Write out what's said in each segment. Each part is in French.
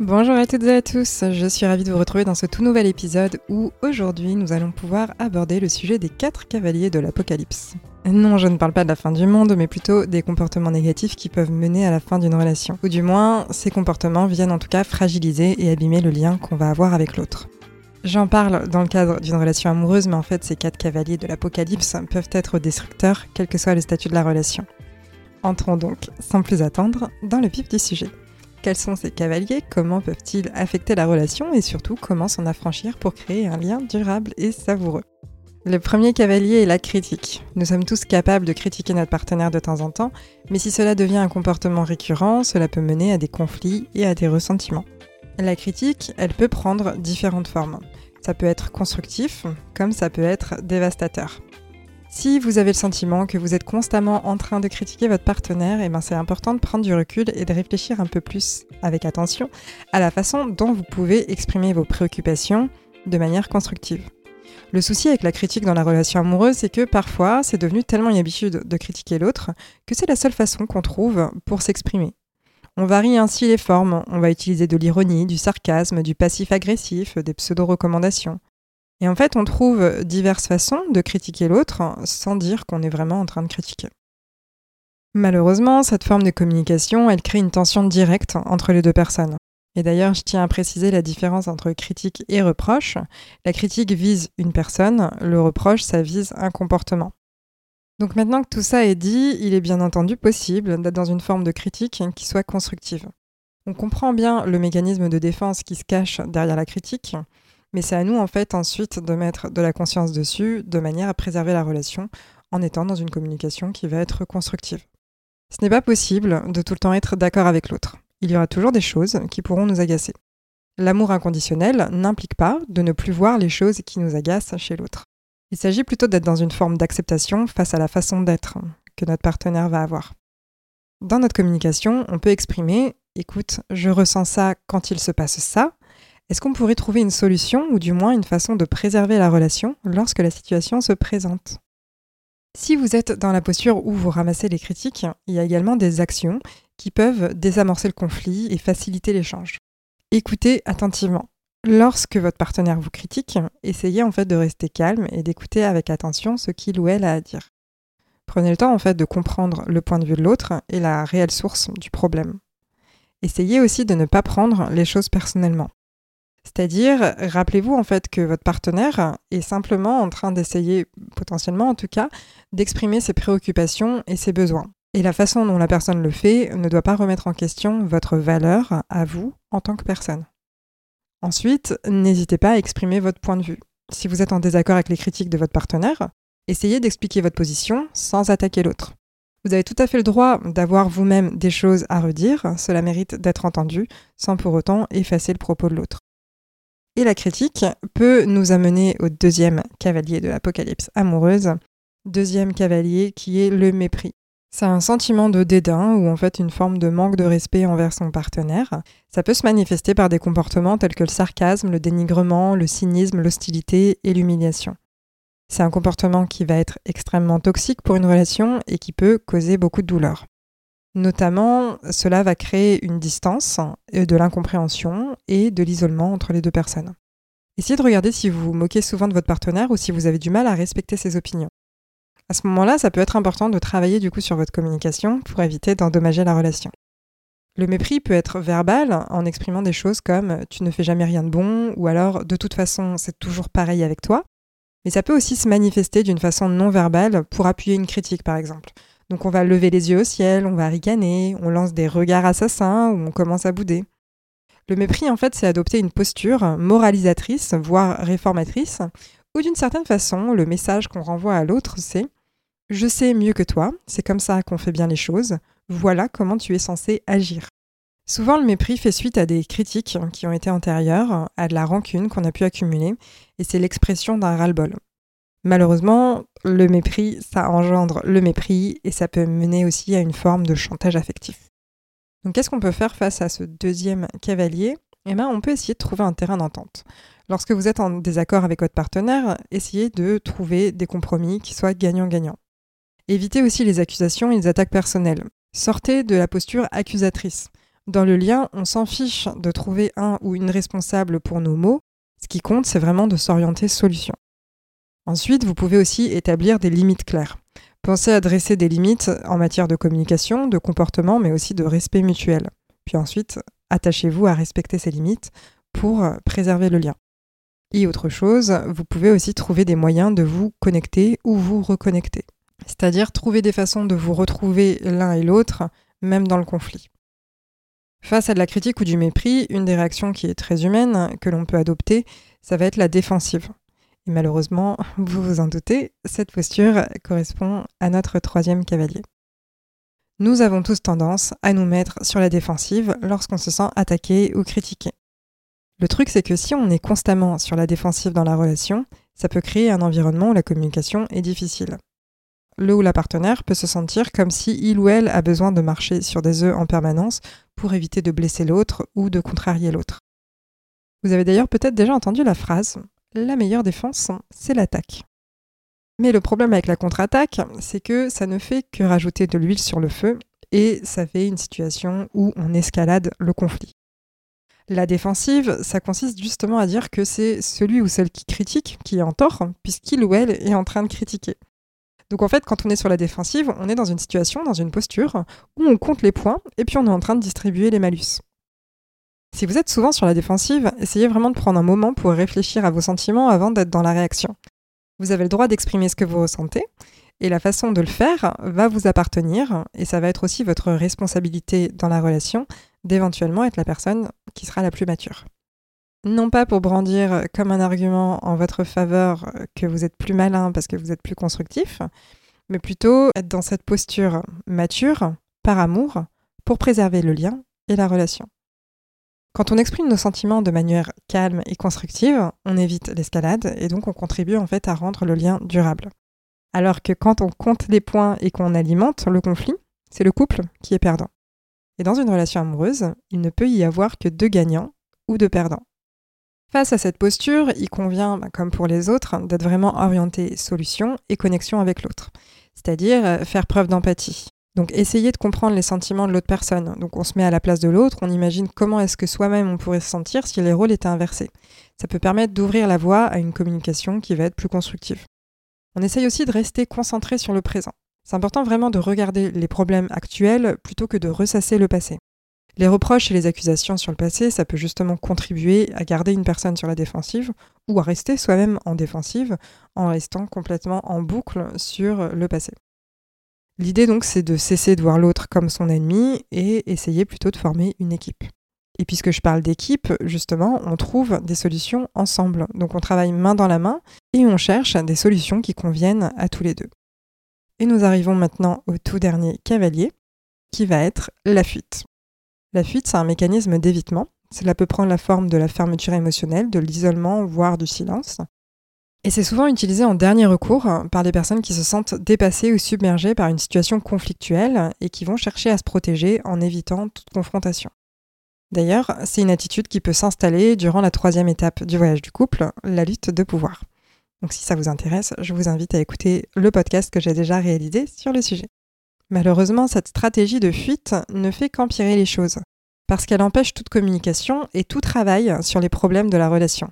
Bonjour à toutes et à tous, je suis ravie de vous retrouver dans ce tout nouvel épisode où aujourd'hui nous allons pouvoir aborder le sujet des quatre cavaliers de l'Apocalypse. Non, je ne parle pas de la fin du monde, mais plutôt des comportements négatifs qui peuvent mener à la fin d'une relation. Ou du moins, ces comportements viennent en tout cas fragiliser et abîmer le lien qu'on va avoir avec l'autre. J'en parle dans le cadre d'une relation amoureuse, mais en fait ces quatre cavaliers de l'Apocalypse peuvent être destructeurs, quel que soit le statut de la relation. Entrons donc, sans plus attendre, dans le vif du sujet. Quels sont ces cavaliers? Comment peuvent-ils affecter la relation? Et surtout, comment s'en affranchir pour créer un lien durable et savoureux? Le premier cavalier est la critique. Nous sommes tous capables de critiquer notre partenaire de temps en temps, mais si cela devient un comportement récurrent, cela peut mener à des conflits et à des ressentiments. La critique, elle peut prendre différentes formes. Ça peut être constructif, comme ça peut être dévastateur. Si vous avez le sentiment que vous êtes constamment en train de critiquer votre partenaire, eh ben c'est important de prendre du recul et de réfléchir un peu plus avec attention à la façon dont vous pouvez exprimer vos préoccupations de manière constructive. Le souci avec la critique dans la relation amoureuse, c'est que parfois c'est devenu tellement une habitude de critiquer l'autre que c'est la seule façon qu'on trouve pour s'exprimer. On varie ainsi les formes, on va utiliser de l'ironie, du sarcasme, du passif agressif, des pseudo-recommandations. Et en fait, on trouve diverses façons de critiquer l'autre sans dire qu'on est vraiment en train de critiquer. Malheureusement, cette forme de communication, elle crée une tension directe entre les deux personnes. Et d'ailleurs, je tiens à préciser la différence entre critique et reproche. La critique vise une personne, le reproche, ça vise un comportement. Donc maintenant que tout ça est dit, il est bien entendu possible d'être dans une forme de critique qui soit constructive. On comprend bien le mécanisme de défense qui se cache derrière la critique, mais c'est à nous, en fait, ensuite de mettre de la conscience dessus, de manière à préserver la relation en étant dans une communication qui va être constructive. Ce n'est pas possible de tout le temps être d'accord avec l'autre. Il y aura toujours des choses qui pourront nous agacer. L'amour inconditionnel n'implique pas de ne plus voir les choses qui nous agacent chez l'autre. Il s'agit plutôt d'être dans une forme d'acceptation face à la façon d'être que notre partenaire va avoir. Dans notre communication, on peut exprimer Écoute, je ressens ça quand il se passe ça, est-ce qu'on pourrait trouver une solution ou du moins une façon de préserver la relation lorsque la situation se présente? Si vous êtes dans la posture où vous ramassez les critiques, il y a également des actions qui peuvent désamorcer le conflit et faciliter l'échange. Écoutez attentivement. Lorsque votre partenaire vous critique, essayez en fait de rester calme et d'écouter avec attention ce qu'il ou elle a à dire. Prenez le temps en fait de comprendre le point de vue de l'autre et la réelle source du problème. Essayez aussi de ne pas prendre les choses personnellement. C'est-à-dire, rappelez-vous en fait que votre partenaire est simplement en train d'essayer, potentiellement en tout cas, d'exprimer ses préoccupations et ses besoins. Et la façon dont la personne le fait ne doit pas remettre en question votre valeur à vous en tant que personne. Ensuite, n'hésitez pas à exprimer votre point de vue. Si vous êtes en désaccord avec les critiques de votre partenaire, essayez d'expliquer votre position sans attaquer l'autre. Vous avez tout à fait le droit d'avoir vous-même des choses à redire, cela mérite d'être entendu, sans pour autant effacer le propos de l'autre. Et la critique peut nous amener au deuxième cavalier de l'apocalypse amoureuse, deuxième cavalier qui est le mépris. C'est un sentiment de dédain ou en fait une forme de manque de respect envers son partenaire. Ça peut se manifester par des comportements tels que le sarcasme, le dénigrement, le cynisme, l'hostilité et l'humiliation. C'est un comportement qui va être extrêmement toxique pour une relation et qui peut causer beaucoup de douleur. Notamment, cela va créer une distance, euh, de l'incompréhension et de l'isolement entre les deux personnes. Essayez de regarder si vous vous moquez souvent de votre partenaire ou si vous avez du mal à respecter ses opinions. À ce moment-là, ça peut être important de travailler du coup sur votre communication pour éviter d'endommager la relation. Le mépris peut être verbal en exprimant des choses comme tu ne fais jamais rien de bon ou alors de toute façon c'est toujours pareil avec toi. Mais ça peut aussi se manifester d'une façon non verbale pour appuyer une critique par exemple. Donc on va lever les yeux au ciel, on va ricaner, on lance des regards assassins ou on commence à bouder. Le mépris, en fait, c'est adopter une posture moralisatrice, voire réformatrice, ou d'une certaine façon, le message qu'on renvoie à l'autre, c'est ⁇ Je sais mieux que toi, c'est comme ça qu'on fait bien les choses, voilà comment tu es censé agir ⁇ Souvent, le mépris fait suite à des critiques qui ont été antérieures, à de la rancune qu'on a pu accumuler, et c'est l'expression d'un ras-le-bol. Malheureusement, le mépris, ça engendre le mépris, et ça peut mener aussi à une forme de chantage affectif. Donc qu'est-ce qu'on peut faire face à ce deuxième cavalier? Eh bien, on peut essayer de trouver un terrain d'entente. Lorsque vous êtes en désaccord avec votre partenaire, essayez de trouver des compromis qui soient gagnant-gagnant. Évitez aussi les accusations et les attaques personnelles. Sortez de la posture accusatrice. Dans le lien, on s'en fiche de trouver un ou une responsable pour nos mots. Ce qui compte, c'est vraiment de s'orienter solution. Ensuite, vous pouvez aussi établir des limites claires. Pensez à dresser des limites en matière de communication, de comportement, mais aussi de respect mutuel. Puis ensuite, attachez-vous à respecter ces limites pour préserver le lien. Et autre chose, vous pouvez aussi trouver des moyens de vous connecter ou vous reconnecter. C'est-à-dire trouver des façons de vous retrouver l'un et l'autre, même dans le conflit. Face à de la critique ou du mépris, une des réactions qui est très humaine, que l'on peut adopter, ça va être la défensive. Malheureusement, vous vous en doutez, cette posture correspond à notre troisième cavalier. Nous avons tous tendance à nous mettre sur la défensive lorsqu'on se sent attaqué ou critiqué. Le truc, c'est que si on est constamment sur la défensive dans la relation, ça peut créer un environnement où la communication est difficile le ou la partenaire peut se sentir comme si il ou elle a besoin de marcher sur des œufs en permanence pour éviter de blesser l'autre ou de contrarier l'autre. Vous avez d'ailleurs peut-être déjà entendu la phrase La meilleure défense, c'est l'attaque. Mais le problème avec la contre-attaque, c'est que ça ne fait que rajouter de l'huile sur le feu et ça fait une situation où on escalade le conflit. La défensive, ça consiste justement à dire que c'est celui ou celle qui critique qui est en tort, puisqu'il ou elle est en train de critiquer. Donc en fait, quand on est sur la défensive, on est dans une situation, dans une posture où on compte les points et puis on est en train de distribuer les malus. Si vous êtes souvent sur la défensive, essayez vraiment de prendre un moment pour réfléchir à vos sentiments avant d'être dans la réaction. Vous avez le droit d'exprimer ce que vous ressentez, et la façon de le faire va vous appartenir, et ça va être aussi votre responsabilité dans la relation d'éventuellement être la personne qui sera la plus mature non pas pour brandir comme un argument en votre faveur que vous êtes plus malin parce que vous êtes plus constructif, mais plutôt être dans cette posture mature, par amour, pour préserver le lien et la relation. Quand on exprime nos sentiments de manière calme et constructive, on évite l'escalade et donc on contribue en fait à rendre le lien durable. Alors que quand on compte les points et qu'on alimente le conflit, c'est le couple qui est perdant. Et dans une relation amoureuse, il ne peut y avoir que deux gagnants ou deux perdants. Face à cette posture, il convient, bah, comme pour les autres, d'être vraiment orienté solution et connexion avec l'autre, c'est-à-dire euh, faire preuve d'empathie. Donc essayer de comprendre les sentiments de l'autre personne. Donc on se met à la place de l'autre, on imagine comment est-ce que soi-même on pourrait se sentir si les rôles étaient inversés. Ça peut permettre d'ouvrir la voie à une communication qui va être plus constructive. On essaye aussi de rester concentré sur le présent. C'est important vraiment de regarder les problèmes actuels plutôt que de ressasser le passé. Les reproches et les accusations sur le passé, ça peut justement contribuer à garder une personne sur la défensive ou à rester soi-même en défensive en restant complètement en boucle sur le passé. L'idée donc c'est de cesser de voir l'autre comme son ennemi et essayer plutôt de former une équipe. Et puisque je parle d'équipe, justement, on trouve des solutions ensemble. Donc on travaille main dans la main et on cherche des solutions qui conviennent à tous les deux. Et nous arrivons maintenant au tout dernier cavalier, qui va être la fuite. La fuite, c'est un mécanisme d'évitement. Cela peut prendre la forme de la fermeture émotionnelle, de l'isolement, voire du silence. Et c'est souvent utilisé en dernier recours par des personnes qui se sentent dépassées ou submergées par une situation conflictuelle et qui vont chercher à se protéger en évitant toute confrontation. D'ailleurs, c'est une attitude qui peut s'installer durant la troisième étape du voyage du couple, la lutte de pouvoir. Donc si ça vous intéresse, je vous invite à écouter le podcast que j'ai déjà réalisé sur le sujet. Malheureusement, cette stratégie de fuite ne fait qu'empirer les choses, parce qu'elle empêche toute communication et tout travail sur les problèmes de la relation.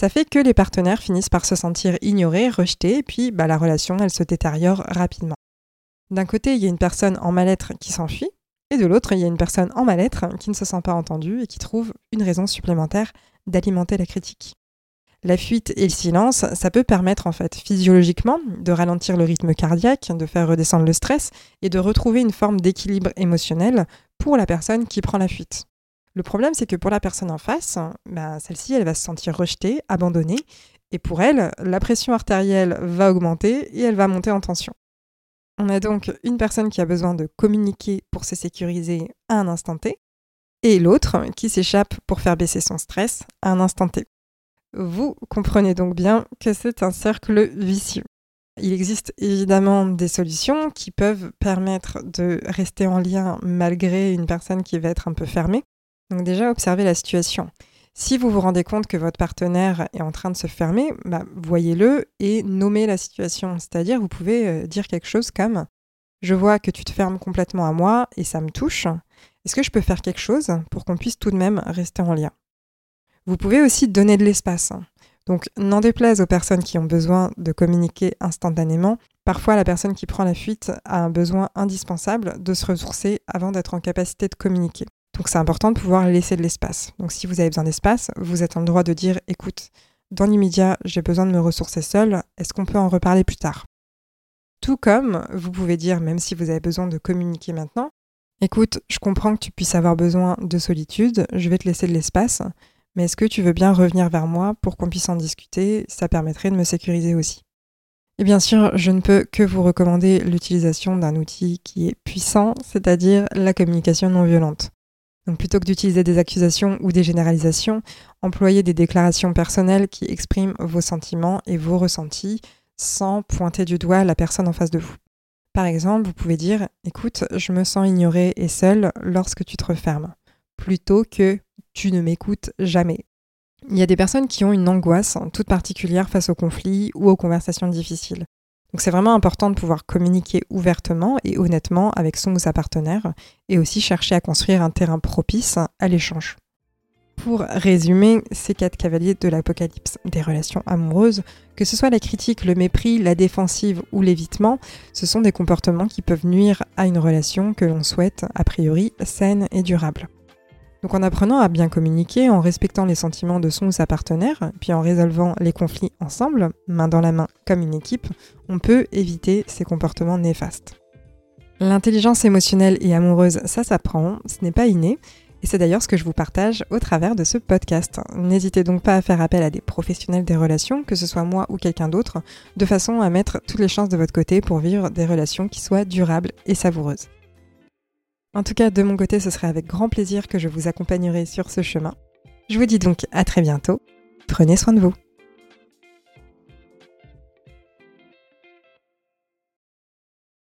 Ça fait que les partenaires finissent par se sentir ignorés, rejetés, et puis bah, la relation, elle se détériore rapidement. D'un côté, il y a une personne en mal-être qui s'enfuit, et de l'autre, il y a une personne en mal-être qui ne se sent pas entendue et qui trouve une raison supplémentaire d'alimenter la critique. La fuite et le silence, ça peut permettre en fait physiologiquement de ralentir le rythme cardiaque, de faire redescendre le stress et de retrouver une forme d'équilibre émotionnel pour la personne qui prend la fuite. Le problème, c'est que pour la personne en face, bah, celle-ci, elle va se sentir rejetée, abandonnée, et pour elle, la pression artérielle va augmenter et elle va monter en tension. On a donc une personne qui a besoin de communiquer pour se sécuriser à un instant T, et l'autre qui s'échappe pour faire baisser son stress à un instant T. Vous comprenez donc bien que c'est un cercle vicieux. Il existe évidemment des solutions qui peuvent permettre de rester en lien malgré une personne qui va être un peu fermée. Donc déjà, observez la situation. Si vous vous rendez compte que votre partenaire est en train de se fermer, bah, voyez-le et nommez la situation. C'est-à-dire, vous pouvez euh, dire quelque chose comme ⁇ Je vois que tu te fermes complètement à moi et ça me touche. Est-ce que je peux faire quelque chose pour qu'on puisse tout de même rester en lien ?⁇ Vous pouvez aussi donner de l'espace. Donc, n'en déplaise aux personnes qui ont besoin de communiquer instantanément, parfois la personne qui prend la fuite a un besoin indispensable de se ressourcer avant d'être en capacité de communiquer. Donc, c'est important de pouvoir laisser de l'espace. Donc, si vous avez besoin d'espace, vous êtes en droit de dire écoute, dans l'immédiat, j'ai besoin de me ressourcer seul, est-ce qu'on peut en reparler plus tard? Tout comme vous pouvez dire, même si vous avez besoin de communiquer maintenant, écoute, je comprends que tu puisses avoir besoin de solitude, je vais te laisser de l'espace, mais est-ce que tu veux bien revenir vers moi pour qu'on puisse en discuter? Ça permettrait de me sécuriser aussi. Et bien sûr, je ne peux que vous recommander l'utilisation d'un outil qui est puissant, c'est-à-dire la communication non violente. Donc plutôt que d'utiliser des accusations ou des généralisations, employez des déclarations personnelles qui expriment vos sentiments et vos ressentis sans pointer du doigt la personne en face de vous. Par exemple, vous pouvez dire Écoute, je me sens ignoré et seul lorsque tu te refermes, plutôt que tu ne m'écoutes jamais. Il y a des personnes qui ont une angoisse toute particulière face aux conflits ou aux conversations difficiles. Donc c'est vraiment important de pouvoir communiquer ouvertement et honnêtement avec son ou sa partenaire et aussi chercher à construire un terrain propice à l'échange. Pour résumer, ces quatre cavaliers de l'apocalypse des relations amoureuses, que ce soit la critique, le mépris, la défensive ou l'évitement, ce sont des comportements qui peuvent nuire à une relation que l'on souhaite a priori saine et durable. Donc en apprenant à bien communiquer, en respectant les sentiments de son ou sa partenaire, puis en résolvant les conflits ensemble, main dans la main comme une équipe, on peut éviter ces comportements néfastes. L'intelligence émotionnelle et amoureuse, ça s'apprend, ce n'est pas inné, et c'est d'ailleurs ce que je vous partage au travers de ce podcast. N'hésitez donc pas à faire appel à des professionnels des relations, que ce soit moi ou quelqu'un d'autre, de façon à mettre toutes les chances de votre côté pour vivre des relations qui soient durables et savoureuses. En tout cas, de mon côté, ce serait avec grand plaisir que je vous accompagnerai sur ce chemin. Je vous dis donc à très bientôt. Prenez soin de vous.